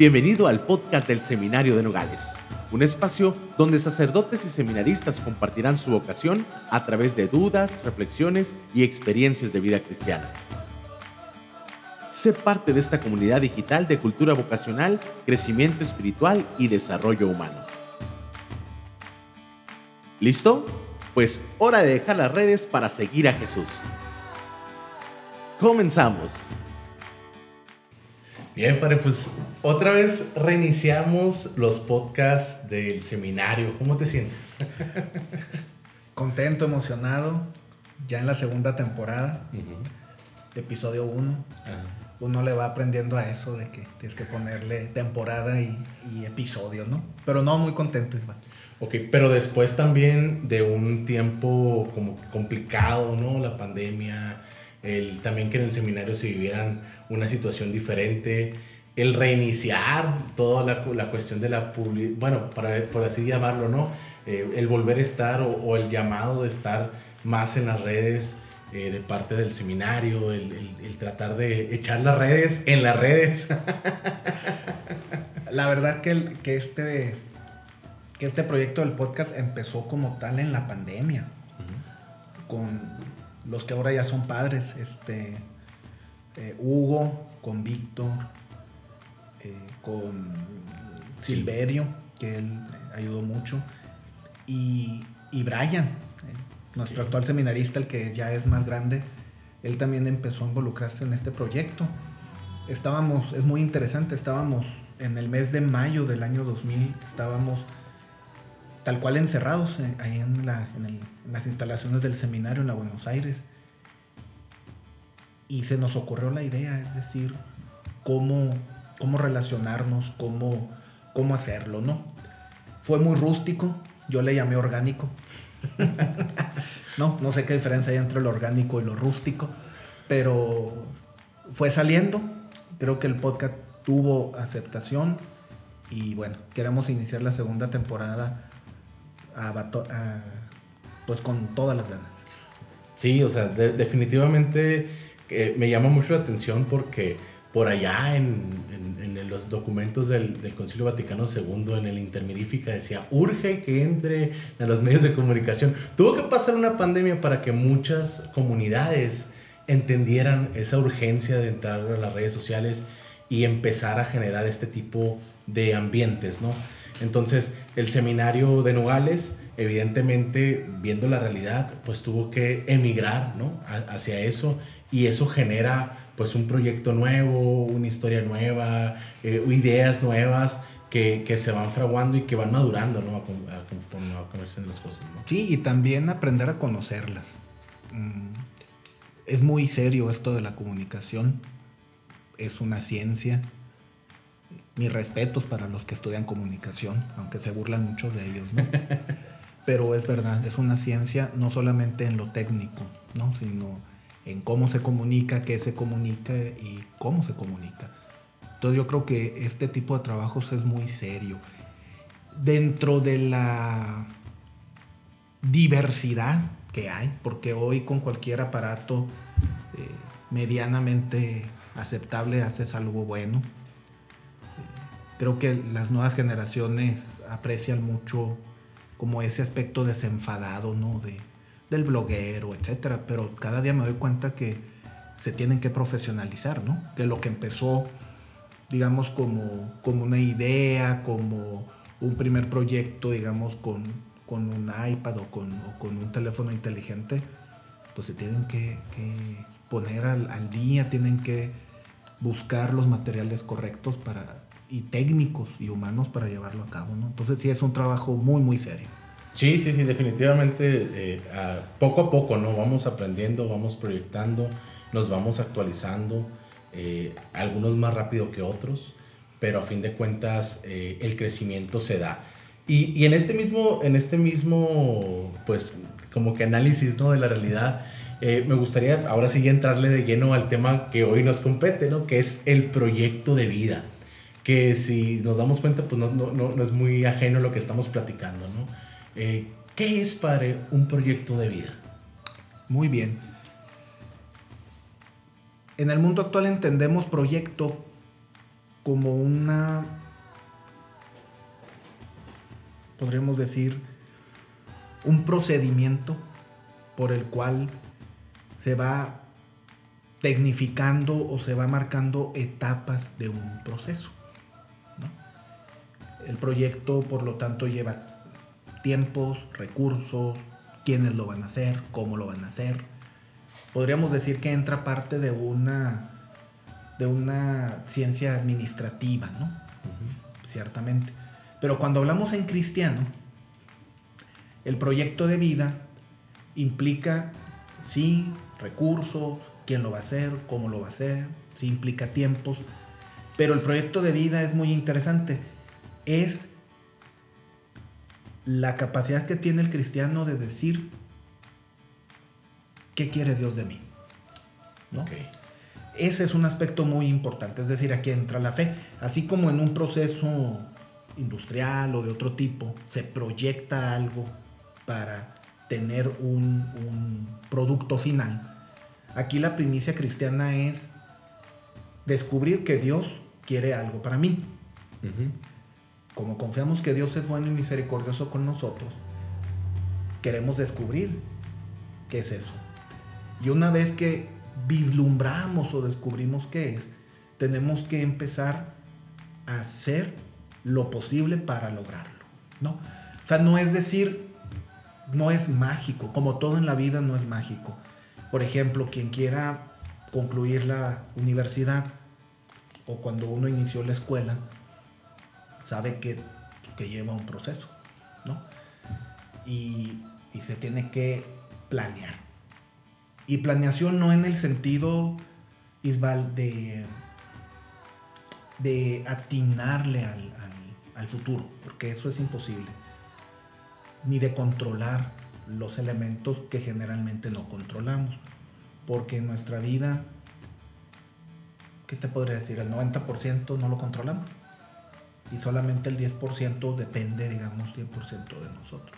Bienvenido al podcast del Seminario de Nogales, un espacio donde sacerdotes y seminaristas compartirán su vocación a través de dudas, reflexiones y experiencias de vida cristiana. Sé parte de esta comunidad digital de cultura vocacional, crecimiento espiritual y desarrollo humano. ¿Listo? Pues hora de dejar las redes para seguir a Jesús. Comenzamos. Bien, padre, pues otra vez reiniciamos los podcasts del seminario. ¿Cómo te sientes? Contento, emocionado, ya en la segunda temporada, episodio 1. Uno le va aprendiendo a eso de que tienes que ponerle temporada y, episodio, ¿no? Pero no, muy contento, Ismael. Ok, pero después también de un tiempo como complicado, ¿no? La pandemia, el, también que en el seminario se vivieran una situación diferente, el reiniciar toda la, la cuestión de la publicidad, bueno, para, por así llamarlo, ¿no? Eh, el volver a estar o, el llamado de estar más en las redes eh, de parte del seminario, el, el, tratar de echar las redes en las redes. la verdad que, el, que, este, que este proyecto del podcast empezó como tal en la pandemia, con los que ahora ya son padres, este, eh, Hugo, con Víctor, eh, con Silverio, que él ayudó mucho, y, Brian, eh, nuestro actual seminarista, el que ya es más grande, él también empezó a involucrarse en este proyecto. Estábamos, es muy interesante, estábamos en el mes de mayo del año 2000, estábamos tal cual encerrados ahí en, en las instalaciones del seminario en la Buenos Aires y se nos ocurrió la idea, es decir, cómo, cómo relacionarnos, cómo, cómo hacerlo, ¿no? Fue muy rústico, yo le llamé orgánico. no, no sé qué diferencia hay entre lo orgánico y lo rústico, pero fue saliendo. Creo que el podcast tuvo aceptación y bueno, queremos iniciar la segunda temporada pues con todas las ganas. Sí, o sea, definitivamente me llama mucho la atención porque por allá en, en, los documentos del, del, Concilio Vaticano II, en el Intermirífica, decía, urge que entre a los medios de comunicación. Tuvo que pasar una pandemia para que muchas comunidades entendieran esa urgencia de entrar a las redes sociales y empezar a generar este tipo de ambientes, ¿no? Entonces, el seminario de Nogales, evidentemente, viendo la realidad, pues tuvo que emigrar, ¿no? hacia eso y eso genera pues un proyecto nuevo, una historia nueva, eh, ideas nuevas que, que, se van fraguando y que van madurando, ¿no? Conforme va a las cosas, ¿no? Sí, y también aprender a conocerlas. Mm, es muy serio esto de la comunicación, es una ciencia. Mis respetos para los que estudian comunicación, aunque se burlan muchos de ellos, ¿no? Pero es verdad, es una ciencia no solamente en lo técnico, ¿no? Sino en cómo se comunica, qué se comunica y cómo se comunica. Entonces yo creo que este tipo de trabajos es muy serio. Dentro de la diversidad que hay, porque hoy con cualquier aparato eh, medianamente aceptable haces algo bueno. creo que las nuevas generaciones aprecian mucho como ese aspecto desenfadado, ¿no? Del bloguero, etcétera, pero cada día me doy cuenta que se tienen que profesionalizar, ¿no? Que lo que empezó, digamos, como, como una idea, como un primer proyecto, digamos, con, con un iPad o con, con, un teléfono inteligente, pues se tienen que, poner al, al, día, tienen que buscar los materiales correctos para, y técnicos y humanos para llevarlo a cabo, ¿no? Entonces sí es un trabajo muy, muy serio. Sí, sí, sí, definitivamente eh, poco a poco, ¿no? Vamos aprendiendo, vamos proyectando, nos vamos actualizando, eh, algunos más rápido que otros, pero a fin de cuentas eh, el crecimiento se da. Y, y, en este mismo, en este mismo, pues, como que análisis, ¿no? De la realidad, me gustaría ahora sí entrarle de lleno al tema que hoy nos compete, ¿no? Que es el proyecto de vida. Que si nos damos cuenta, pues no, no, no, no es muy ajeno lo que estamos platicando, ¿no? Eh, ¿Qué es, padre, un proyecto de vida? Muy bien. En el mundo actual entendemos proyecto como una, podríamos decir, un procedimiento por el cual se va tecnificando o se va marcando etapas de un proceso. El proyecto, por lo tanto, lleva tiempos, recursos, quiénes lo van a hacer, cómo lo van a hacer. Podríamos decir que entra parte de una, de una ciencia administrativa, ¿no? Ciertamente. Pero cuando hablamos en cristiano, el proyecto de vida implica, sí, recursos, quién lo va a hacer, cómo lo va a hacer, sí implica tiempos, pero el proyecto de vida es muy interesante. Es la capacidad que tiene el cristiano de decir, ¿qué quiere Dios de mí? Ese es un aspecto muy importante, es decir, aquí entra la fe. Así como en un proceso industrial o de otro tipo se proyecta algo para tener un, un producto final, aquí la primicia cristiana es descubrir que Dios quiere algo para mí como confiamos que Dios es bueno y misericordioso con nosotros, queremos descubrir qué es eso. Y una vez que vislumbramos o descubrimos qué es, tenemos que empezar a hacer lo posible para lograrlo, ¿no? O sea, no es decir, no es mágico, como todo en la vida no es mágico. Por ejemplo, quien quiera concluir la universidad o cuando uno inició la escuela, sabe que, lleva un proceso, ¿no? Y, se tiene que planear. Y planeación no en el sentido, Isbal, de, de atinarle al, al futuro, porque eso es imposible. Ni de controlar los elementos que generalmente no controlamos. Porque en nuestra vida, ¿qué te podría decir? El 90% no lo controlamos y solamente el 10% depende, digamos, 100% de nosotros.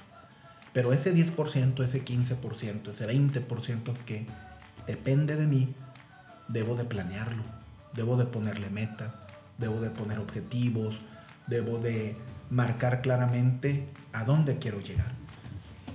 Pero ese 10%, ese 15%, ese 20% que depende de mí, debo de planearlo, debo de ponerle metas, debo de poner objetivos, debo de marcar claramente a dónde quiero llegar.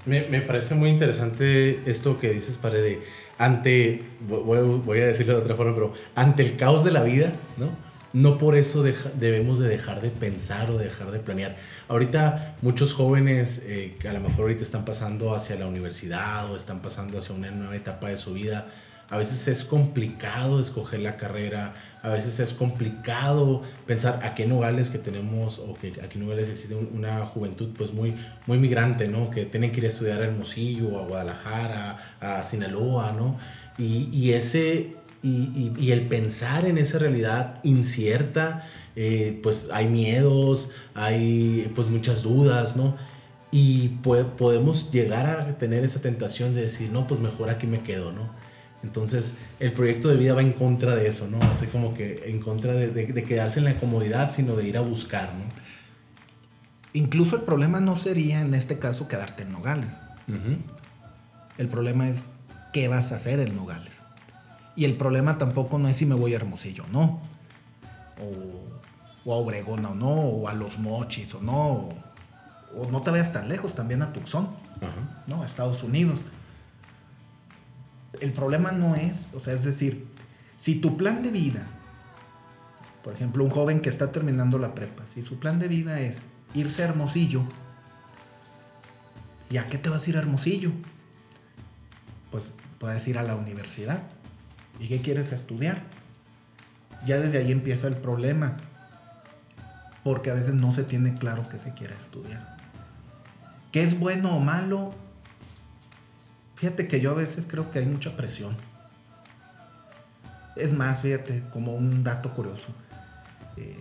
Me, parece muy interesante esto que dices, Pare, de ante, voy, voy, a decirlo de otra forma, pero ante el caos de la vida, ¿no? No por eso debemos de dejar de pensar o dejar de planear. Ahorita muchos jóvenes eh, que a lo mejor ahorita están pasando hacia la universidad o están pasando hacia una nueva etapa de su vida, a veces es complicado escoger la carrera, a veces es complicado pensar a qué Nogales que tenemos o que aquí en Nogales existe una juventud pues muy, muy migrante, ¿no? Que tienen que ir a estudiar a Hermosillo, a Guadalajara, a Sinaloa, ¿no? Y, y ese, y, el pensar en esa realidad incierta, eh, pues hay miedos, hay pues muchas dudas, ¿no? Y podemos llegar a tener esa tentación de decir, no, pues mejor aquí me quedo, ¿no? Entonces, el proyecto de vida va en contra de eso, ¿no? Así como que en contra de, quedarse en la comodidad, sino de ir a buscar, ¿no? Incluso el problema no sería, en este caso, quedarte en Nogales. El problema es qué vas a hacer en Nogales. Y el problema tampoco no es si me voy a Hermosillo o no. O, a Obregón o no. O a Los Mochis o no. O, no te vayas tan lejos, también a Tucson. ¿No? A Estados Unidos. El problema no es, o sea, es decir, si tu plan de vida, por ejemplo, un joven que está terminando la prepa, si su plan de vida es irse a Hermosillo, ¿y a qué te vas a ir a Hermosillo? Pues puedes ir a la universidad ¿Y qué quieres estudiar? Ya desde ahí empieza el problema, porque a veces no se tiene claro qué se quiere estudiar. ¿Qué es bueno o malo? Fíjate que yo a veces creo que hay mucha presión. Es más, fíjate, como un dato curioso. Eh,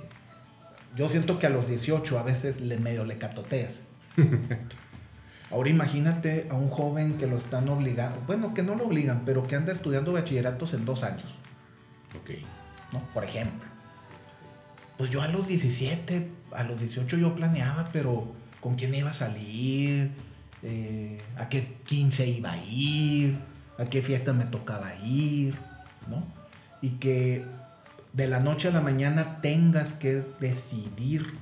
yo siento que a los 18 a veces le medio le catoteas. Ahora imagínate a un joven que lo están obligando, bueno, que no lo obligan, pero que anda estudiando bachilleratos en dos años. Ok. ¿No? Por ejemplo. Pues yo a los 17, a los 18 yo planeaba, pero con quién iba a salir, eh, a qué 15 iba a ir, a qué fiesta me tocaba ir, ¿no? Y que de la noche a la mañana tengas que decidir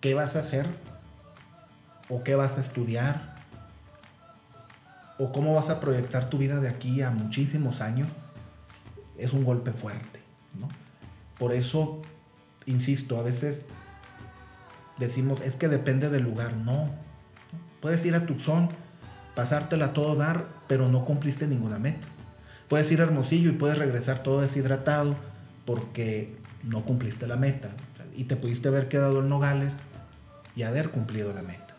qué vas a hacer o qué vas a estudiar o cómo vas a proyectar tu vida de aquí a muchísimos años, es un golpe fuerte. ¿no? Por eso, insisto, a veces decimos, es que depende del lugar. No. Puedes ir a Tucson, pasártela todo dar, pero no cumpliste ninguna meta. Puedes ir a Hermosillo y puedes regresar todo deshidratado porque no cumpliste la meta. Y te pudiste haber quedado en Nogales y haber cumplido la meta.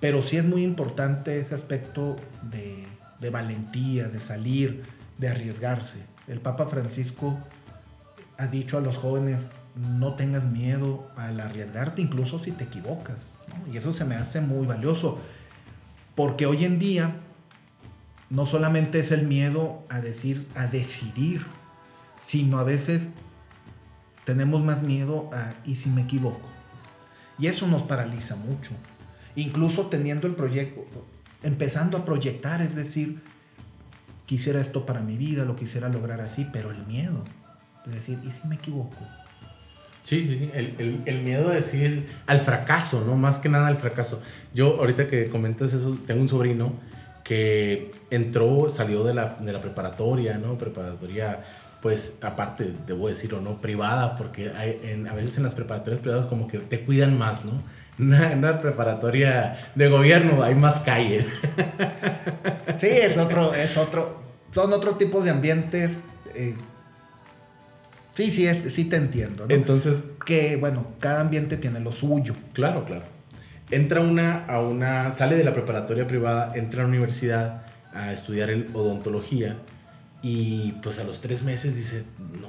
Pero sí es muy importante ese aspecto de, de valentía, de salir, de arriesgarse. El Papa Francisco ha dicho a los jóvenes, no tengas miedo al arriesgarte, incluso si te equivocas. Y eso se me hace muy valioso, porque hoy en día no solamente es el miedo a decir, a decidir, sino a veces tenemos más miedo a, ¿y si me equivoco? Y eso nos paraliza mucho. Incluso teniendo el proyecto, empezando a proyectar, es decir, quisiera esto para mi vida, lo quisiera lograr así, pero el miedo, es decir, ¿y si me equivoco? Sí, sí, sí. El, el, miedo a decir al fracaso, ¿no? Más que nada al fracaso. Yo, ahorita que comentas eso, tengo un sobrino que entró, salió de la, de la preparatoria, ¿no? Preparatoria, pues, aparte, debo decirlo, ¿no? Privada, porque hay, en, a veces en las preparatorias privadas como que te cuidan más, ¿no? Una, una, preparatoria de gobierno hay más calle. Sí, es otro, es otro, son otros tipos de ambientes. Eh, sí, sí, sí te entiendo. ¿no? Entonces. Que, bueno, cada ambiente tiene lo suyo. Claro, claro. Entra una, a una, sale de la preparatoria privada, entra a la universidad a estudiar en odontología y pues a los tres meses dice, no,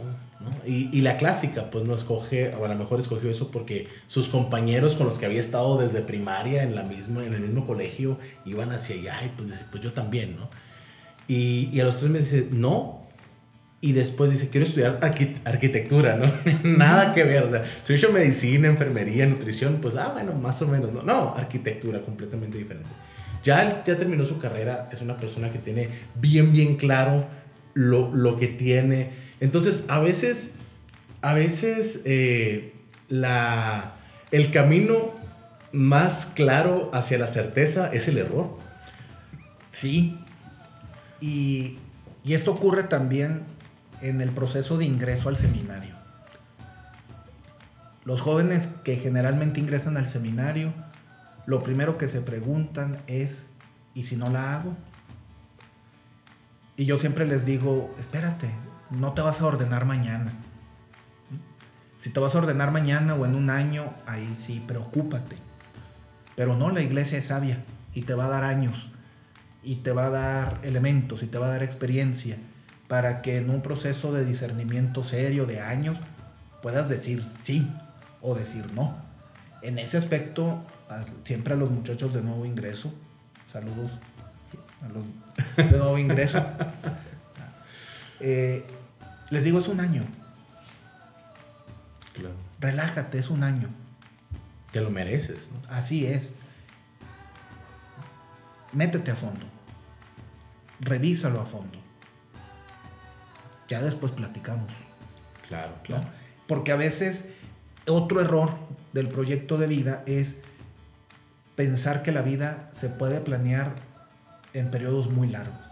¿no? Y, y, la clásica, pues no escoge, o a lo mejor escogió eso porque sus compañeros con los que había estado desde primaria en, la misma, en el mismo colegio iban hacia allá y pues, pues yo también, ¿no? Y, y a los tres meses dice, no. Y después dice, quiero estudiar arquitectura, ¿no? Nada que ver, o sea, si he hecho medicina, enfermería, nutrición, pues, ah, bueno, más o menos, no, no, arquitectura, completamente diferente. Ya, ya terminó su carrera, es una persona que tiene bien, bien claro lo, lo que tiene. Entonces, a veces, a veces eh, la, el camino más claro hacia la certeza es el error. Sí. Y, y esto ocurre también en el proceso de ingreso al seminario. Los jóvenes que generalmente ingresan al seminario, lo primero que se preguntan es, ¿y si no la hago? Y yo siempre les digo, espérate, no te vas a ordenar mañana. Si te vas a ordenar mañana o en un año, ahí sí, preocúpate. Pero no, la iglesia es sabia y te va a dar años y te va a dar elementos y te va a dar experiencia para que en un proceso de discernimiento serio de años puedas decir sí o decir no. En ese aspecto, siempre a los muchachos de nuevo ingreso, saludos a los de nuevo ingreso. Eh, les digo, es un año. Relájate, es un año. Te lo mereces, ¿no? Así es. Métete a fondo. Revísalo a fondo. Ya después platicamos. Claro, claro. Porque a veces otro error del proyecto de vida es pensar que la vida se puede planear en periodos muy largos.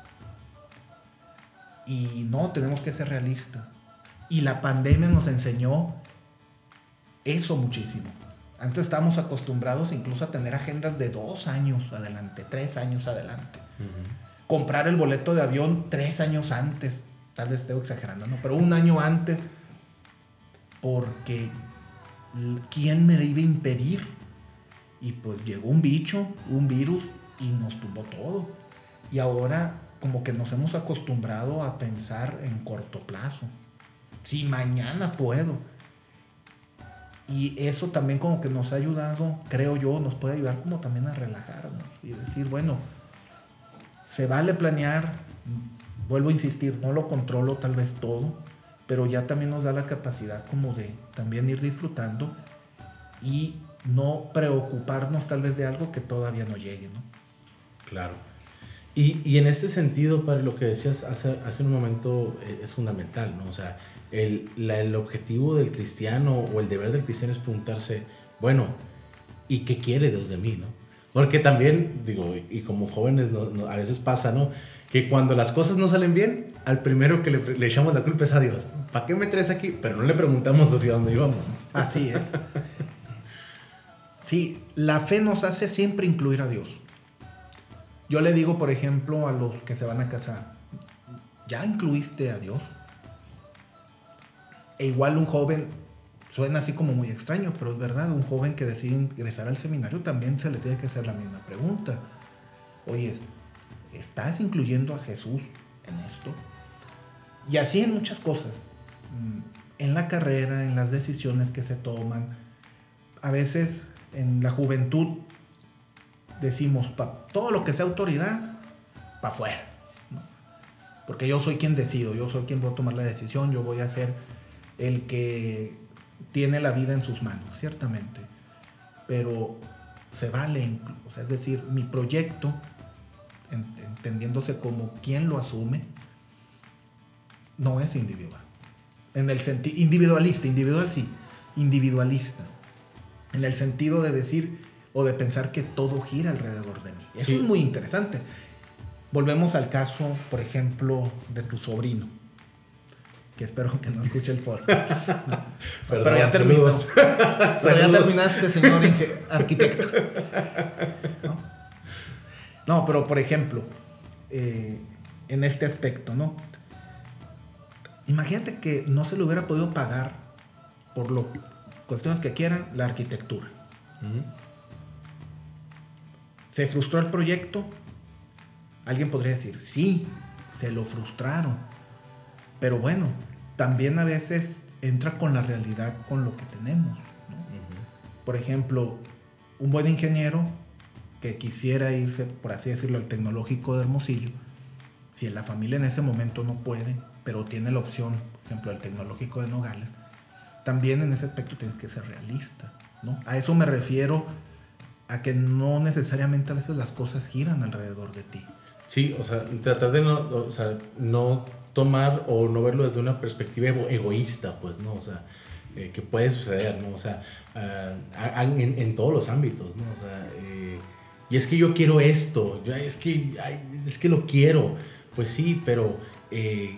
Y no, tenemos que ser realistas. Y la pandemia nos enseñó eso muchísimo. Antes estábamos acostumbrados incluso a tener agendas de dos años adelante, tres años adelante. Comprar el boleto de avión tres años antes. Tal vez estoy exagerando, ¿no? Pero un año antes. Porque ¿quién me iba a impedir? Y pues llegó un bicho, un virus, y nos tumbó todo. Y ahora como que nos hemos acostumbrado a pensar en corto plazo. Si mañana puedo. Y eso también como que nos ha ayudado, creo yo, nos puede ayudar como también a relajarnos y decir, bueno, se vale planear, vuelvo a insistir, no lo controlo tal vez todo, pero ya también nos da la capacidad como de también ir disfrutando y no preocuparnos tal vez de algo que todavía no llegue, ¿no? Claro. Y, y, en este sentido, para lo que decías hace, hace un momento eh, es fundamental, ¿no? O sea, el, la, el objetivo del cristiano o el deber del cristiano es preguntarse, bueno, ¿y qué quiere Dios de mí, no? Porque también, digo, y como jóvenes no, a veces pasa, ¿no? Que cuando las cosas no salen bien, al primero que le, le echamos la culpa es a Dios. ¿Para qué me traes aquí? Pero no le preguntamos hacia dónde íbamos. Así es. Sí, la fe nos hace siempre incluir a Dios. Yo le digo, por ejemplo, a los que se van a casar, ¿ya incluiste a Dios? E igual un joven, suena así como muy extraño, pero es verdad, un joven que decide ingresar al seminario también se le tiene que hacer la misma pregunta. Oye, ¿estás incluyendo a Jesús en esto? Y así en muchas cosas. Mm, en la carrera, en las decisiones que se toman. A veces en la juventud decimos, todo lo que sea autoridad, para afuera. Porque yo soy quien decido, yo soy quien voy a tomar la decisión, yo voy a ser el que tiene la vida en sus manos, ciertamente. Pero se vale, o sea, es decir, mi proyecto, entendiéndose como quien lo asume, no es individual. En el sentido, individualista, individual sí, individualista. En el sentido de decir o de pensar que todo gira alrededor de mí. Eso es muy interesante. Volvemos al caso, por ejemplo, de tu sobrino que espero que no escuche el foro. pero ya terminó. pero ya terminaste, señor arquitecto. ¿No? pero por ejemplo, eh, en este aspecto, ¿no? Imagínate que no se le hubiera podido pagar por lo cuestiones que quieran la arquitectura. Se frustró el proyecto. Alguien podría decir, sí, se lo frustraron pero bueno, también a veces entra con la realidad, con lo que tenemos. Por ejemplo, un buen ingeniero que quisiera irse, por así decirlo, al tecnológico de Hermosillo, si en la familia en ese momento no puede, pero tiene la opción, por ejemplo, al tecnológico de Nogales, también en ese aspecto tienes que ser realista. ¿no? A eso me refiero a que no necesariamente a veces las cosas giran alrededor de ti. Sí, o sea, tratar de no, o sea, no tomar o no verlo desde una perspectiva egoísta, pues, ¿no? O sea, eh, que puede suceder, ¿no? O sea, ah, en, en, todos los ámbitos, ¿no? O sea, eh, y es que yo quiero esto, es que, es que lo quiero, pues sí, pero eh,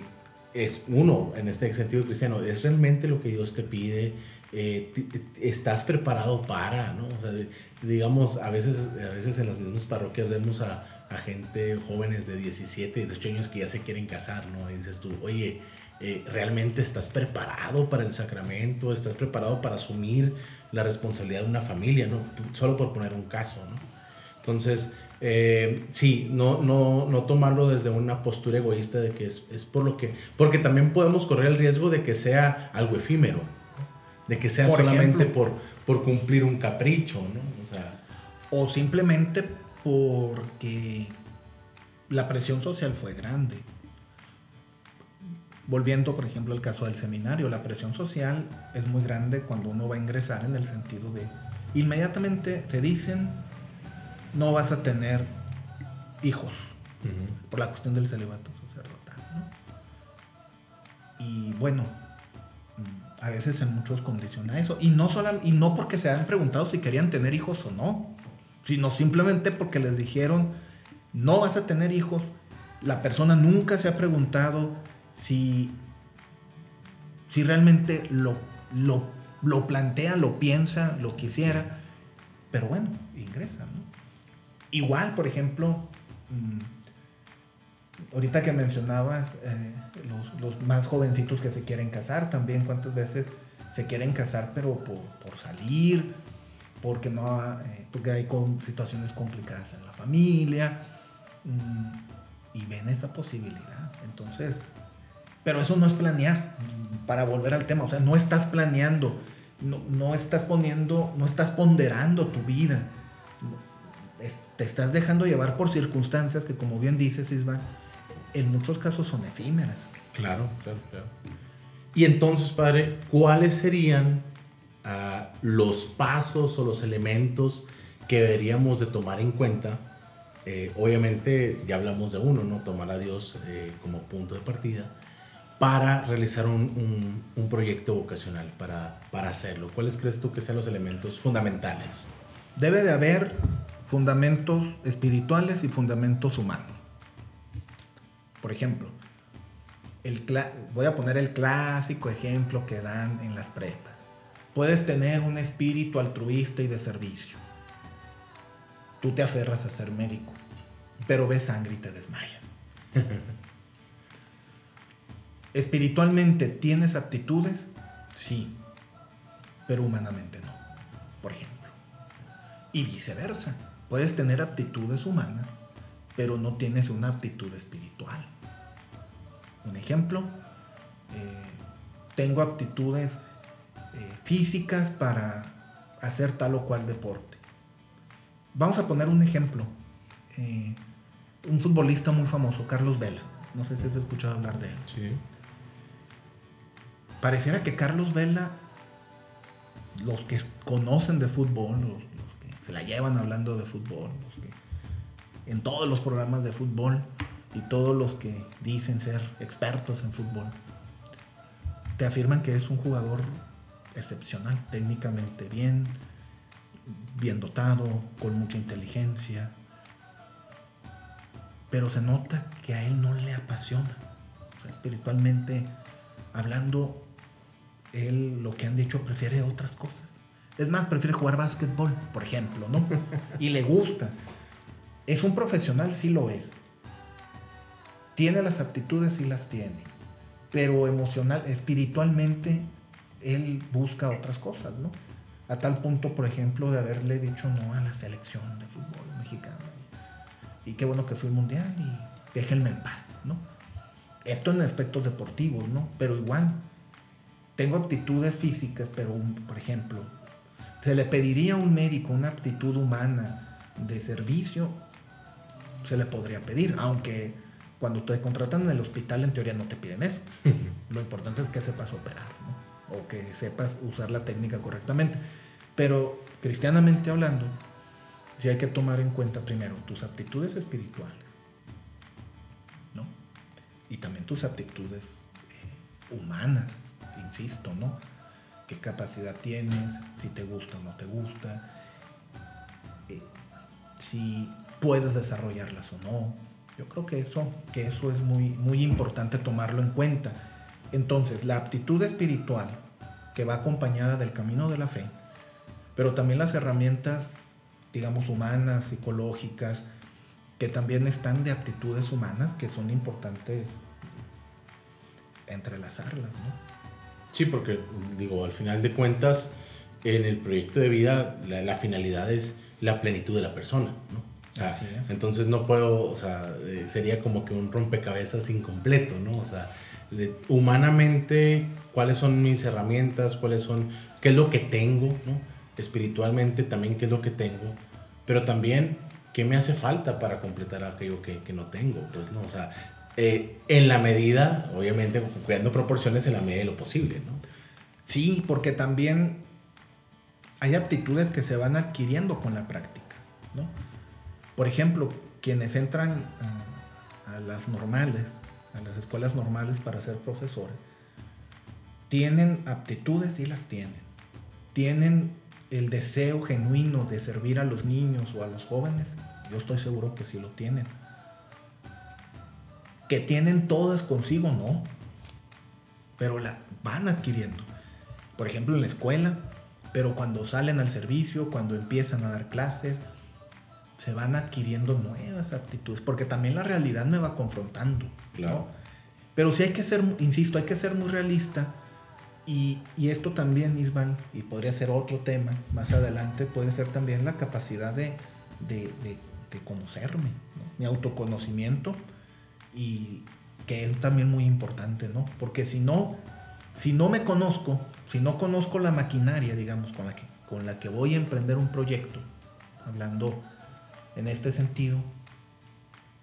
es uno, en este sentido cristiano, es realmente lo que Dios te pide, estás preparado para, ¿no? O sea, digamos, a veces, a veces en las mismas parroquias vemos a a gente jóvenes de 17, 18 años que ya se quieren casar, ¿no? Y dices tú, oye, eh, ¿realmente estás preparado para el sacramento? ¿Estás preparado para asumir la responsabilidad de una familia, ¿no? Solo por poner un caso, ¿no? Entonces, eh, sí, no, no, no tomarlo desde una postura egoísta de que es, es, por lo que... Porque también podemos correr el riesgo de que sea algo efímero, de que sea solamente por, por cumplir un capricho, ¿no? O sea... O simplemente porque la presión social fue grande. Volviendo, por ejemplo, al caso del seminario, la presión social es muy grande cuando uno va a ingresar en el sentido de, inmediatamente te dicen, no vas a tener hijos, por la cuestión del celibato sacerdotal. Y bueno, a veces en muchos condiciona eso. Y no, y no porque se han preguntado si querían tener hijos o no sino simplemente porque les dijeron, no vas a tener hijos. La persona nunca se ha preguntado si, si realmente lo, lo, plantea, lo piensa, lo quisiera. Pero bueno, ingresa. Igual, por ejemplo, mm, ahorita que mencionabas eh, los, más jovencitos que se quieren casar, también cuántas veces se quieren casar, pero por, por salir, porque, no, eh, porque hay con, situaciones complicadas en la familia mm, y ven esa posibilidad. Entonces, pero eso no es planear, para volver al tema, o sea, no estás planeando, no, no estás poniendo, no estás ponderando tu vida, te estás dejando llevar por circunstancias que, como bien dices, Isma, en muchos casos son efímeras. Claro, claro, claro. Y entonces, padre, ¿cuáles serían los pasos o los elementos que deberíamos de tomar en cuenta eh, obviamente ya hablamos de uno, ¿no? Tomar a Dios eh, como punto de partida para realizar un, un, proyecto vocacional, para, para hacerlo. ¿Cuáles crees tú que sean los elementos fundamentales? Debe de haber fundamentos espirituales y fundamentos humanos. Por ejemplo, el voy a poner el clásico ejemplo que dan en las prepas. Puedes tener un espíritu altruista y de servicio. Tú te aferras a ser médico, pero ves sangre y te desmayas. Espiritualmente tienes aptitudes, sí, pero humanamente no, por ejemplo. Y viceversa, puedes tener aptitudes humanas, pero no tienes una aptitud espiritual. Un ejemplo, eh, tengo aptitudes eh, físicas para hacer tal o cual deporte. Vamos a poner un ejemplo. Eh, un futbolista muy famoso, Carlos Vela. No sé si has escuchado hablar de él. Sí. Pareciera que Carlos Vela, los que conocen de fútbol, los, que se la llevan hablando de fútbol, los que en todos los programas de fútbol y todos los que dicen ser expertos en fútbol, te afirman que es un jugador excepcional, técnicamente bien, bien dotado, con mucha inteligencia, pero se nota que a él no le apasiona. espiritualmente hablando, él lo que han dicho prefiere otras cosas. Es más, prefiere jugar básquetbol, por ejemplo, ¿no? Y le gusta. Es un profesional, sí lo es. Tiene las aptitudes, sí las tiene. Pero emocional, espiritualmente, él busca otras cosas, ¿no? A tal punto, por ejemplo, de haberle dicho no a la selección de fútbol mexicana. Y qué bueno que el mundial y déjenme en paz, ¿no? Esto en aspectos deportivos, ¿no? Pero igual, tengo aptitudes físicas, pero, por ejemplo, se le pediría a un médico una aptitud humana de servicio, se le podría pedir, aunque cuando te contratan en el hospital en teoría no te piden eso. Lo importante es que sepas operar, ¿no? o que sepas usar la técnica correctamente. Pero cristianamente hablando, sí hay que tomar en cuenta primero tus aptitudes espirituales, ¿no? Y también tus aptitudes eh, humanas, insisto, ¿no? ¿Qué capacidad tienes? Si te gusta o no te gusta. Eh, si puedes desarrollarlas o no. Yo creo que eso, que eso es muy, muy importante tomarlo en cuenta entonces, la aptitud espiritual que va acompañada del camino de la fe, pero también las herramientas, digamos, humanas, psicológicas, que también están de aptitudes humanas, que son importantes entrelazarlas, ¿no? Sí, porque, digo, al final de cuentas, en el proyecto de vida, la, finalidad es la plenitud de la persona, ¿no? Entonces no puedo, o sea, eh, sería como que un rompecabezas incompleto, ¿no? O sea, humanamente cuáles son mis herramientas, cuáles son, qué es lo que tengo, ¿no? espiritualmente también qué es lo que tengo, pero también qué me hace falta para completar aquello que, que no tengo, pues, ¿no? O sea, eh, en la medida, obviamente, cuidando proporciones en la medida de lo posible, ¿no? Sí, porque también hay aptitudes que se van adquiriendo con la práctica, ¿no? Por ejemplo, quienes entran a las normales, a las escuelas normales para ser profesores, tienen aptitudes y las tienen. Tienen el deseo genuino de servir a los niños o a los jóvenes. Yo estoy seguro que sí lo tienen. Que tienen todas consigo, no. Pero la van adquiriendo. Por ejemplo, en la escuela, pero cuando salen al servicio, cuando empiezan a dar clases, se van adquiriendo nuevas aptitudes, porque también la realidad me va confrontando. Claro. Pero sí hay que ser, insisto, hay que ser muy realista. Y, esto también, Ismael, y podría ser otro tema más adelante, puede ser también la capacidad de, conocerme, mi autoconocimiento, y que es también muy importante, ¿no? Porque si no, si no me conozco, si no conozco la maquinaria, digamos, con la que, con la que voy a emprender un proyecto, hablando en este sentido,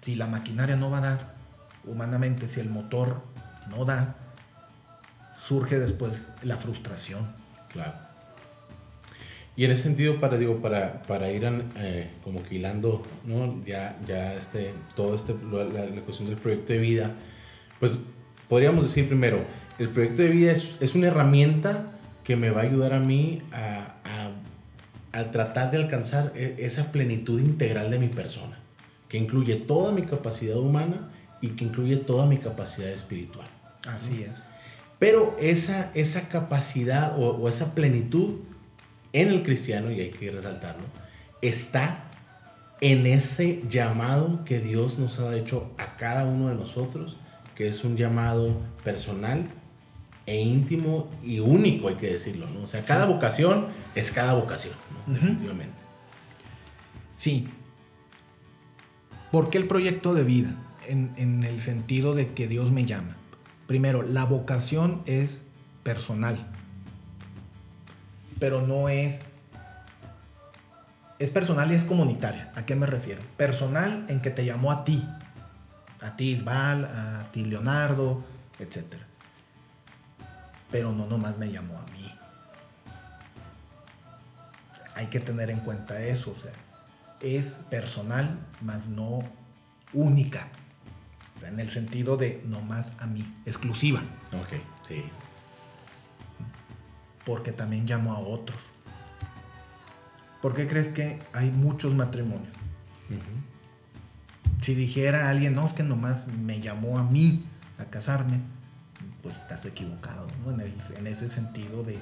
si la maquinaria no va a dar humanamente, si el motor no da, surge después la frustración. Claro. Y en ese sentido, para, digo, para, para ir eh, como que hilando, ¿no? Ya, ya este, todo este, la, la, cuestión del proyecto de vida, pues podríamos decir primero, el proyecto de vida es, es una herramienta que me va a ayudar a mí a, a, a, tratar de alcanzar e, esa plenitud integral de mi persona, que incluye toda mi capacidad humana y que incluye toda mi capacidad espiritual. Así es. Pero esa, esa capacidad o, o esa plenitud en el cristiano, y hay que resaltarlo, está en ese llamado que Dios nos ha hecho a cada uno de nosotros, que es un llamado personal e íntimo y único, hay que decirlo, ¿no? O sea, cada vocación es cada vocación, ¿no? definitivamente. Sí. ¿Por qué el proyecto de vida? En, en el sentido de que Dios me llama. Primero, la vocación es personal pero no es... Es personal y es comunitaria. ¿A qué me refiero? Personal en que te llamó a ti. A ti Isbal, a ti Leonardo, etc. Pero no nomás me llamó a mí. Hay que tener en cuenta eso. O sea, es personal, más no única. en el sentido de no más a mí, exclusiva. Ok, sí porque también llamo a otros. ¿Por qué crees que hay muchos matrimonios? Si dijera alguien, no, es que nomás me llamó a mí a casarme, pues estás equivocado, ¿no? En, ese sentido de,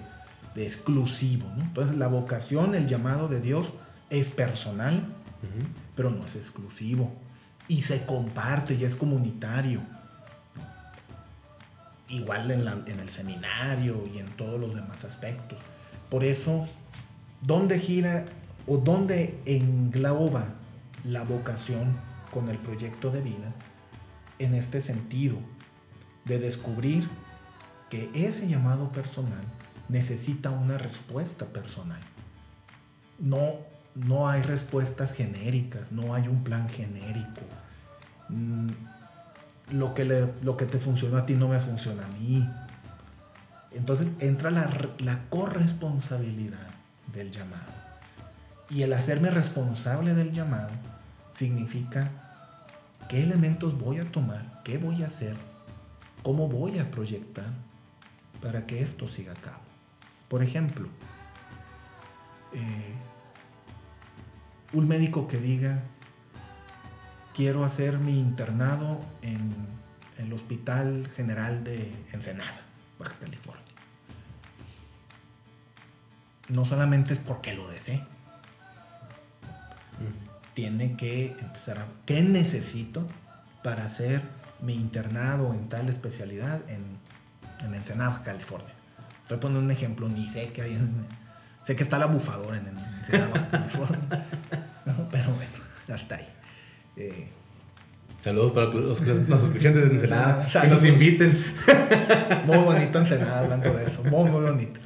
exclusivo, ¿no? Entonces la vocación, el llamado de Dios es personal, pero no es exclusivo. Y se comparte y es comunitario igual en, el seminario y en todos los demás aspectos. Por eso, ¿dónde gira o dónde engloba la vocación con el proyecto de vida? En este sentido, de descubrir que ese llamado personal necesita una respuesta personal. No, no hay respuestas genéricas, no hay un plan genérico. Mm, lo que, lo que te funcionó a ti no me funciona a mí. Entonces entra la, la corresponsabilidad del llamado. Y el hacerme responsable del llamado significa qué elementos voy a tomar, qué voy a hacer, cómo voy a proyectar para que esto siga a cabo. Por ejemplo, eh, un médico que diga, quiero hacer mi internado en, el Hospital General de Ensenada, Baja California. No solamente es porque lo desee. Tiene que empezar a... ¿Qué necesito para hacer mi internado en tal especialidad en, en Ensenada, California? Voy a poner un ejemplo, ni sé que hay en, Sé que está la bufadora en Ensenada, California. pero bueno, hasta ahí. Eh, Saludos para los, los escuchantes de Ensenada, que nos inviten. Muy bonito Ensenada hablando de eso, muy, muy bonito.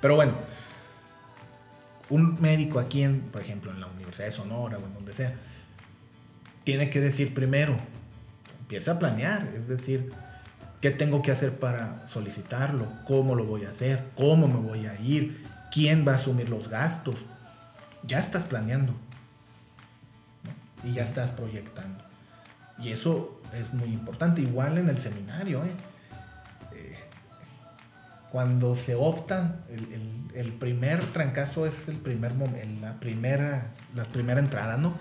Pero bueno, un médico aquí, en, por ejemplo, en la Universidad de Sonora o en donde sea, tiene que decir primero, empieza a planear, es decir, qué tengo que hacer para solicitarlo, cómo lo voy a hacer, cómo me voy a ir, quién va a asumir los gastos. Ya estás planeando y ya estás proyectando. Y eso es muy importante, igual en el seminario. ¿eh? Eh, cuando se opta, el, primer trancazo es el primer la primera, la primera entrada, ¿no?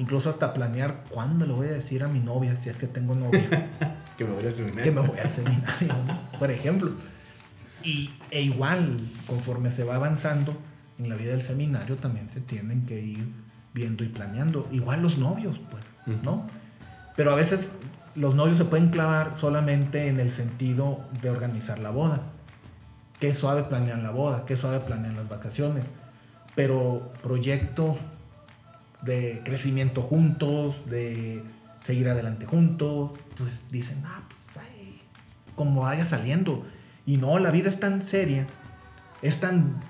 Incluso hasta planear cuándo le voy a decir a mi novia, si es que tengo novia. que me voy al seminario. Que me voy al seminario, por ejemplo. Y, e igual, conforme se va avanzando en la vida del seminario, también se tienen que ir viendo y planeando. Igual los novios, pues, ¿no? Pero a veces los novios se pueden clavar solamente en el sentido de organizar la boda. Qué suave planean la boda, qué suave planean las vacaciones. Pero proyectos de crecimiento juntos, de seguir adelante juntos, pues dicen, ah, pues, como vaya saliendo. Y no, la vida es tan seria, es tan,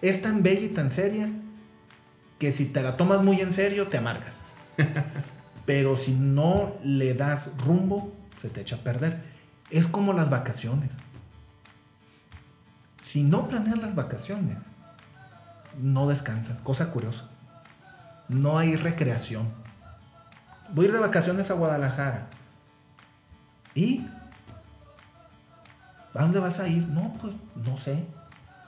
es tan bella y tan seria que si te la tomas muy en serio, te amargas. Pero si no le das rumbo, se te echa a perder. Es como las vacaciones. Si no planeas las vacaciones, no descansas. Cosa curiosa. No hay recreación. Voy a ir de vacaciones a Guadalajara. ¿Y? ¿A dónde vas a ir? No, pues no sé.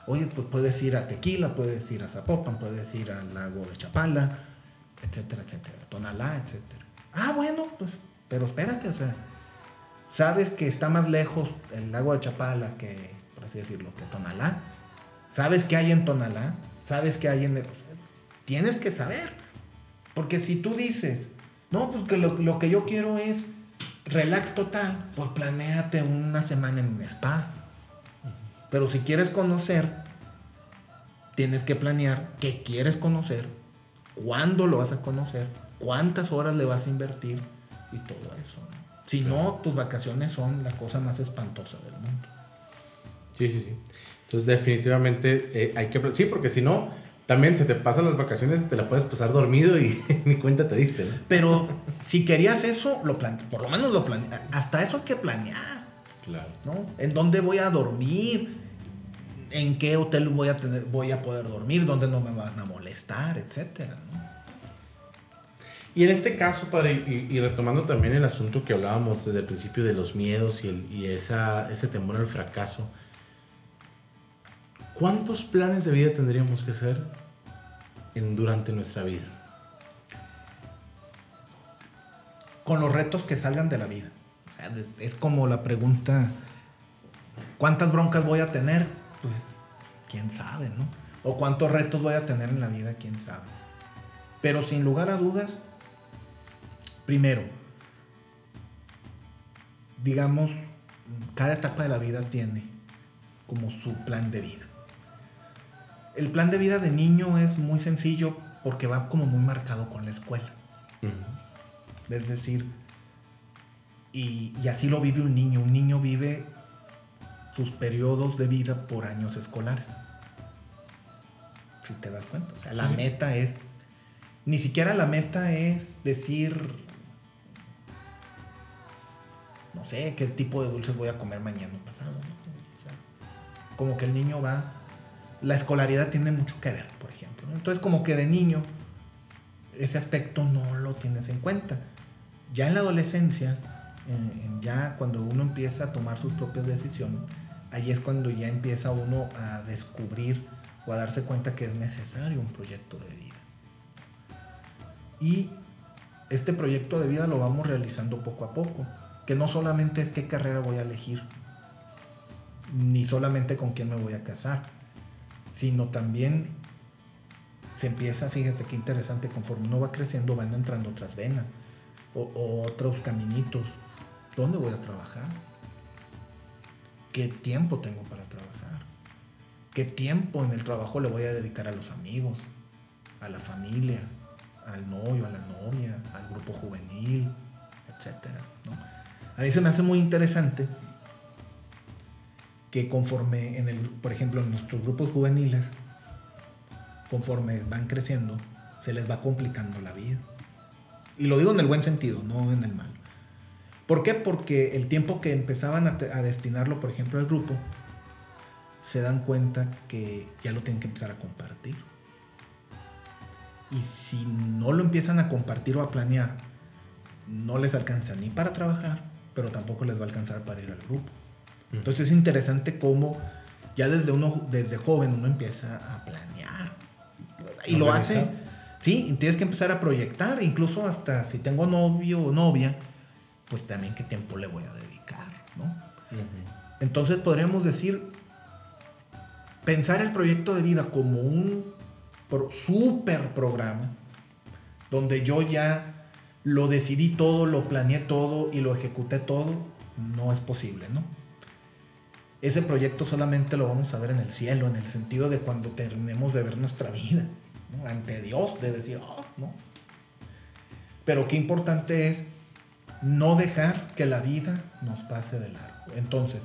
Oye, pues puedes ir a Tequila, puedes ir a Zapopan, puedes ir al lago de Chapala, etcétera, etcétera. Tonalá, etcétera. Ah, bueno, pues, pero espérate, o sea, sabes que está más lejos el lago de Chapala que, por así decirlo, que Tonalá. Sabes qué hay en Tonalá, sabes qué hay en... Tienes que saber. Porque si tú dices, no, pues que lo, lo que yo quiero es relax total, pues planéate una semana en un spa. Pero si quieres conocer, tienes que planear qué quieres conocer, cuándo lo vas a conocer, cuántas horas le vas a invertir y todo eso. Si no, tus vacaciones son la cosa más espantosa del mundo. Sí, sí, sí. Entonces definitivamente eh, hay que... Sí, porque si no, también se te pasan las vacaciones, te la puedes pasar dormido y ni cuenta te diste. ¿no? Pero si querías eso, lo plan por lo menos lo planea. Hasta eso hay que planear. Claro. ¿no? ¿En dónde voy a dormir? ¿En qué hotel voy a, tener, voy a poder dormir? ¿Dónde no me van a molestar? Etcétera, ¿no? Y en este caso, padre, y, retomando también el asunto que hablábamos desde el principio de los miedos y, el, y esa, ese temor al fracaso, ¿Cuántos planes de vida tendríamos que hacer en, durante nuestra vida? Con los retos que salgan de la vida. O sea, es como la pregunta, ¿cuántas broncas voy a tener? Pues, quién sabe, ¿no? O cuántos retos voy a tener en la vida, quién sabe. Pero sin lugar a dudas, primero, digamos, cada etapa de la vida tiene como su plan de vida el plan de vida de niño es muy sencillo porque va como muy marcado con la escuela. Es decir, y, así lo vive un niño. Un niño vive sus periodos de vida por años escolares. Si te das cuenta. O sea, la meta es. Ni siquiera la meta es decir. No sé qué tipo de dulces voy a comer mañana o pasado. como que el niño va la escolaridad tiene mucho que ver, por ejemplo. Entonces, como que de niño, ese aspecto no lo tienes en cuenta. Ya en la adolescencia, ya cuando uno empieza a tomar sus propias decisiones, ahí es cuando ya empieza uno a descubrir o a darse cuenta que es necesario un proyecto de vida. Y este proyecto de vida lo vamos realizando poco a poco, que no solamente es qué carrera voy a elegir, ni solamente con quién me voy a casar, sino también se empieza, fíjate qué interesante, conforme uno va creciendo van entrando otras venas o, otros caminitos. ¿Dónde voy a trabajar? ¿Qué tiempo tengo para trabajar? ¿Qué tiempo en el trabajo le voy a dedicar a los amigos, a la familia, al novio, a la novia, al grupo juvenil, etcétera? A mí se me hace muy interesante que conforme, en el, por ejemplo, en nuestros grupos juveniles, conforme van creciendo, se les va complicando la vida. Y lo digo en el buen sentido, no en el mal. ¿Por qué? Porque el tiempo que empezaban a, destinarlo, por ejemplo, al grupo, se dan cuenta que ya lo tienen que empezar a compartir. Y si no lo empiezan a compartir o a planear, no les alcanza ni para trabajar, pero tampoco les va a alcanzar para ir al grupo. Entonces es interesante cómo ya desde uno, desde joven uno empieza a planear. Y lo hace. Sí, tienes que empezar a proyectar, incluso hasta si tengo novio o novia, pues también qué tiempo le voy a dedicar, ¿no? Entonces podríamos decir, pensar el proyecto de vida como un super programa, donde yo ya lo decidí todo, lo planeé todo y lo ejecuté todo, no es posible, ¿no? Ese proyecto solamente lo vamos a ver en el cielo, en el sentido de cuando terminemos de ver nuestra vida, ante Dios, de decir, oh, no. Pero qué importante es no dejar que la vida nos pase de largo. Entonces,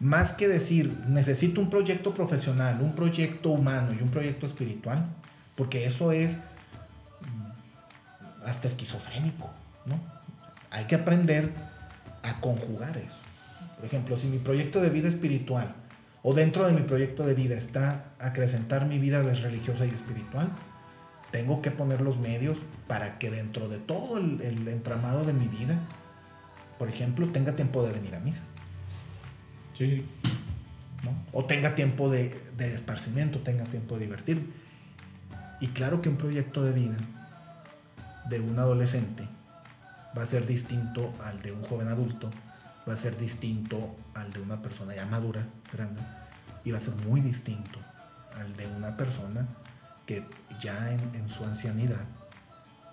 más que decir, necesito un proyecto profesional, un proyecto humano y un proyecto espiritual, porque eso es mm, hasta esquizofrénico, ¿no? Hay que aprender a conjugar eso. Por ejemplo, si mi proyecto de vida espiritual o dentro de mi proyecto de vida está acrecentar mi vida religiosa y espiritual, tengo que poner los medios para que dentro de todo el, entramado de mi vida, por ejemplo, tenga tiempo de venir a misa. Sí. O tenga tiempo de, de esparcimiento, tenga tiempo de divertir. Y claro que un proyecto de vida de un adolescente va a ser distinto al de un joven adulto, va a ser distinto al de una persona ya madura, grande, y va a ser muy distinto al de una persona que ya en, su ancianidad,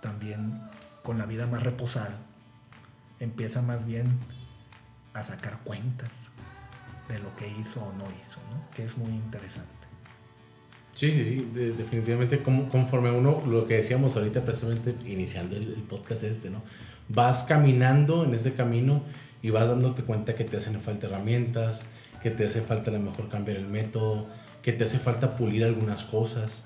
también con la vida más reposada, empieza más bien a sacar cuentas de lo que hizo o no hizo, ¿no? que es muy interesante. Sí, sí, sí, definitivamente conforme uno, lo que decíamos ahorita precisamente iniciando el, podcast este, ¿no? Vas caminando en ese camino y vas dándote cuenta que te hacen falta herramientas, que te hace falta a lo mejor cambiar el método, que te hace falta pulir algunas cosas.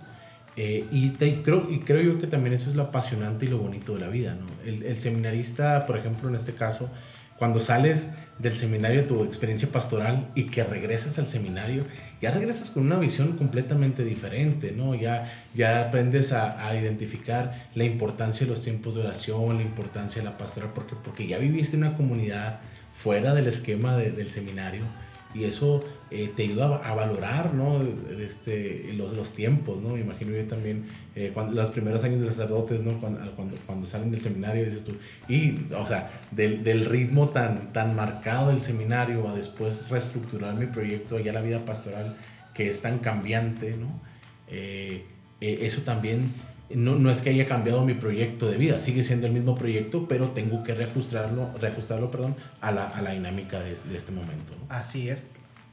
Eh, y, te, creo, y creo yo que también eso es lo apasionante y lo bonito de la vida, ¿no? El, el seminarista, por ejemplo, en este caso, cuando sales del seminario, tu experiencia pastoral y que regresas al seminario, ya regresas con una visión completamente diferente, ¿no? Ya, ya aprendes a, identificar la importancia de los tiempos de oración, la importancia de la pastoral, porque, porque ya viviste en una comunidad fuera del esquema del seminario y eso eh, te ayuda a, valorar ¿no? este, los, los, tiempos, ¿no? Me imagino yo también, eh, cuando, los primeros años de sacerdotes, ¿no? Cuando, cuando, cuando, salen del seminario, dices tú, y, o sea, del, del, ritmo tan, tan marcado del seminario a después reestructurar mi proyecto, ya la vida pastoral, que es tan cambiante, ¿no? Eh, eso también no, no, es que haya cambiado mi proyecto de vida, sigue siendo el mismo proyecto, pero tengo que reajustarlo, reajustarlo perdón, a, la, a la dinámica de, de este momento. Así es.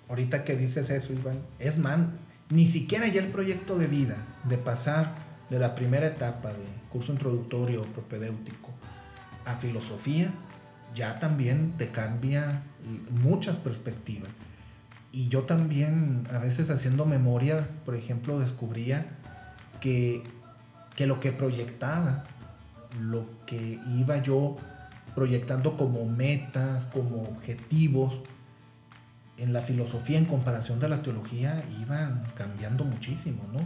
Ahorita que dices eso, Iván, es man, ni siquiera ya el proyecto de vida, de pasar de la primera etapa de curso introductorio propedéutico a filosofía, ya también te cambia muchas perspectivas. Y yo también, a veces haciendo memoria, por ejemplo, descubría que que lo que proyectaba, lo que iba yo proyectando como metas, como objetivos, en la filosofía en comparación de la teología iban cambiando muchísimo, ¿no?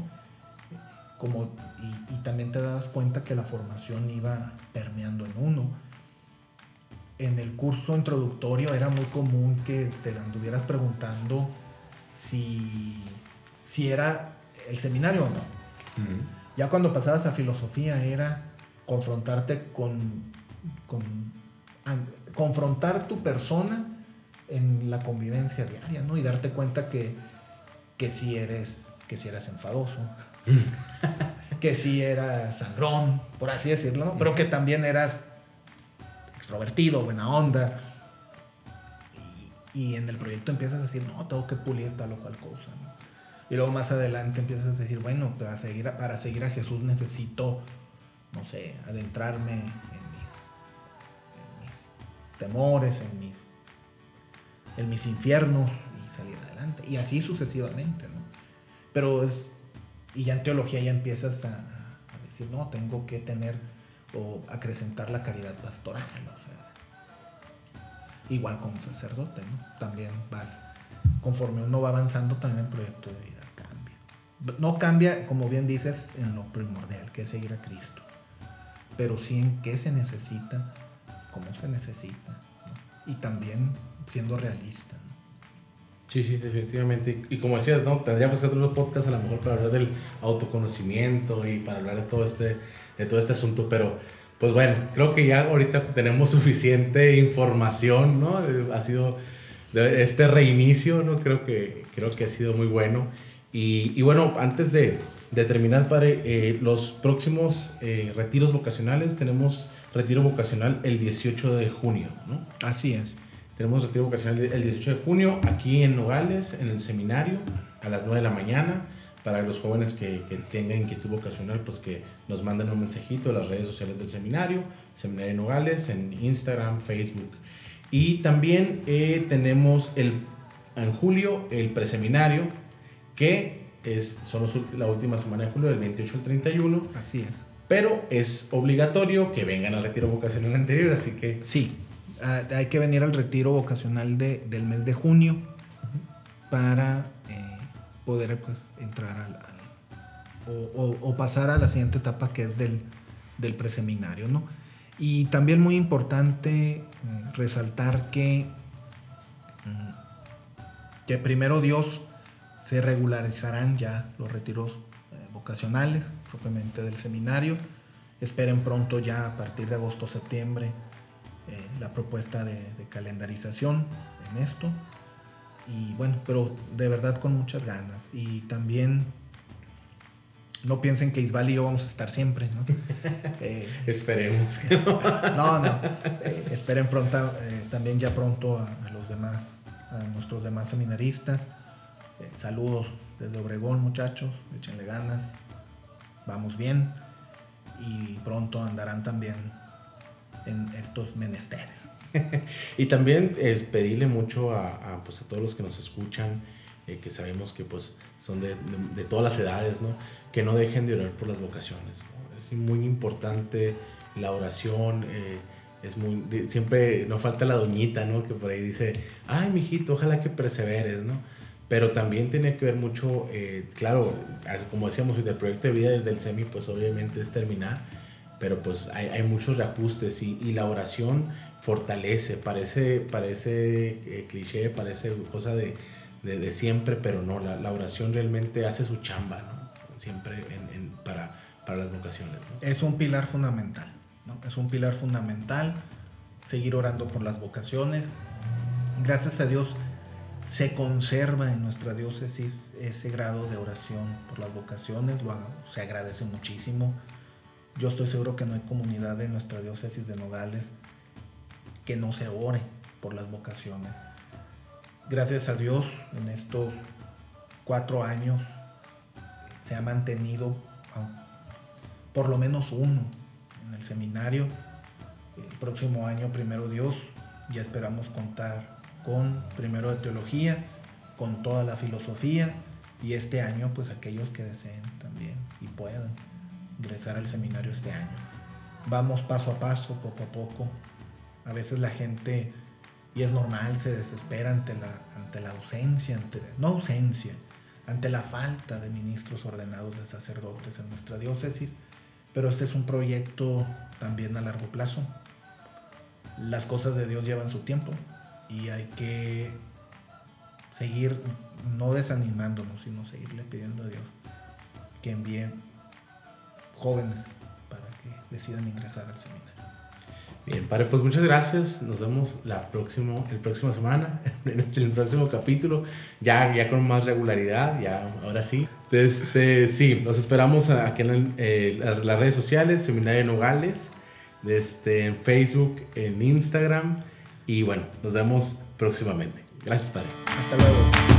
Como, y, también te das cuenta que la formación iba permeando en uno. En el curso introductorio era muy común que te anduvieras preguntando si, si era el seminario o no. Ya cuando pasabas a filosofía era confrontarte con, confrontar tu persona en la convivencia diaria, ¿no? Y darte cuenta que, que si eres, que si eres enfadoso, que si eras sangrón, por así decirlo, ¿no? Pero que también eras extrovertido, buena onda. Y, y, en el proyecto empiezas a decir, no, tengo que pulir tal o cual cosa, ¿no? Y luego más adelante empiezas a decir, bueno, para seguir a, para seguir a Jesús necesito, no sé, adentrarme en mis, temores, en mis, en mis infiernos y salir adelante. Y así sucesivamente, ¿no? Pero es, y ya en teología ya empiezas a, decir, no, tengo que tener o acrecentar la caridad pastoral. O igual como sacerdote, ¿no? También vas, conforme uno va avanzando, también el proyecto de vida no cambia, como bien dices, en lo primordial, que es seguir a Cristo, pero sí en qué se necesita, cómo se necesita, y también siendo realista. Sí, sí, definitivamente. Y, como decías, ¿no? Tendríamos que hacer otros podcasts a lo mejor para hablar del autoconocimiento y para hablar de todo este, de todo este asunto, pero pues bueno, creo que ya ahorita tenemos suficiente información, ¿no? Ha sido este reinicio, ¿no? Creo que, creo que ha sido muy bueno. Y, bueno, antes de, de terminar, padre, eh, los próximos eh, retiros vocacionales, tenemos retiro vocacional el 18 de junio, ¿no? Así es. Tenemos retiro vocacional el 18 de junio aquí en Nogales, en el seminario, a las 9 de la mañana. Para los jóvenes que, que tengan inquietud vocacional, pues que nos manden un mensajito a las redes sociales del seminario, Seminario de Nogales, en Instagram, Facebook. Y también eh, tenemos el, en julio el preseminario, que es, son la última semana de julio, del 28 al 31. Así es. Pero es obligatorio que vengan al retiro vocacional anterior, así que... Sí, ah, hay que venir al retiro vocacional de, del mes de junio para eh, poder pues, entrar al, o, pasar a la siguiente etapa que es del, del preseminario. ¿no? Y también muy importante eh, resaltar que, mm, que primero Dios se regularizarán ya los retiros eh, vocacionales propiamente del seminario. Esperen pronto ya a partir de agosto-septiembre eh, la propuesta de, de, calendarización en esto. Y bueno, pero de verdad con muchas ganas. Y también no piensen que Isbal y yo vamos a estar siempre, ¿no? Eh, Esperemos. no, no. Esperen pronto, también ya pronto a, los demás, a nuestros demás seminaristas. Saludos desde Obregón, muchachos. Échenle ganas. Vamos bien. Y pronto andarán también en estos menesteres. y también es pedirle mucho a, pues, a todos los que nos escuchan, que sabemos que pues son de, de, todas las edades, ¿no? que no dejen de orar por las vocaciones. Es muy importante la oración. Eh, es muy, siempre nos falta la doñita, ¿no? Que por ahí dice, ay, mijito, ojalá que perseveres, ¿no? Pero también tiene que ver mucho, eh, claro, como decíamos, el proyecto de vida del SEMI, pues obviamente es terminar, pero pues hay, hay muchos reajustes y, y, la oración fortalece, parece, parece eh, cliché, parece cosa de, de, de, siempre, pero no, la, la oración realmente hace su chamba, ¿no? siempre en, para, para, las vocaciones. Es un pilar fundamental, ¿no? es un pilar fundamental seguir orando por las vocaciones. Gracias a Dios se conserva en nuestra diócesis ese grado de oración por las vocaciones, lo, se agradece muchísimo. Yo estoy seguro que no hay comunidad en nuestra diócesis de Nogales que no se ore por las vocaciones. Gracias a Dios en estos cuatro años se ha mantenido por lo menos uno en el seminario. El próximo año, primero Dios, ya esperamos contar con primero de teología, con toda la filosofía y este año pues aquellos que deseen también y puedan ingresar al seminario este año. Vamos paso a paso, poco a poco. A veces la gente, y es normal, se desespera ante la, ante la ausencia, ante, no ausencia, ante la falta de ministros ordenados de sacerdotes en nuestra diócesis, pero este es un proyecto también a largo plazo. Las cosas de Dios llevan su tiempo y hay que seguir no desanimándonos, sino seguirle pidiendo a Dios que envíe jóvenes para que decidan ingresar al seminario. Bien, padre, pues muchas gracias. Nos vemos la próximo, el próximo semana, en el próximo capítulo, ya, ya con más regularidad, ya ahora sí. Este, sí, nos esperamos aquí en eh, las redes sociales, Seminario Nogales, este, en Facebook, en Instagram, y bueno, nos vemos próximamente. Gracias, padre. Hasta luego.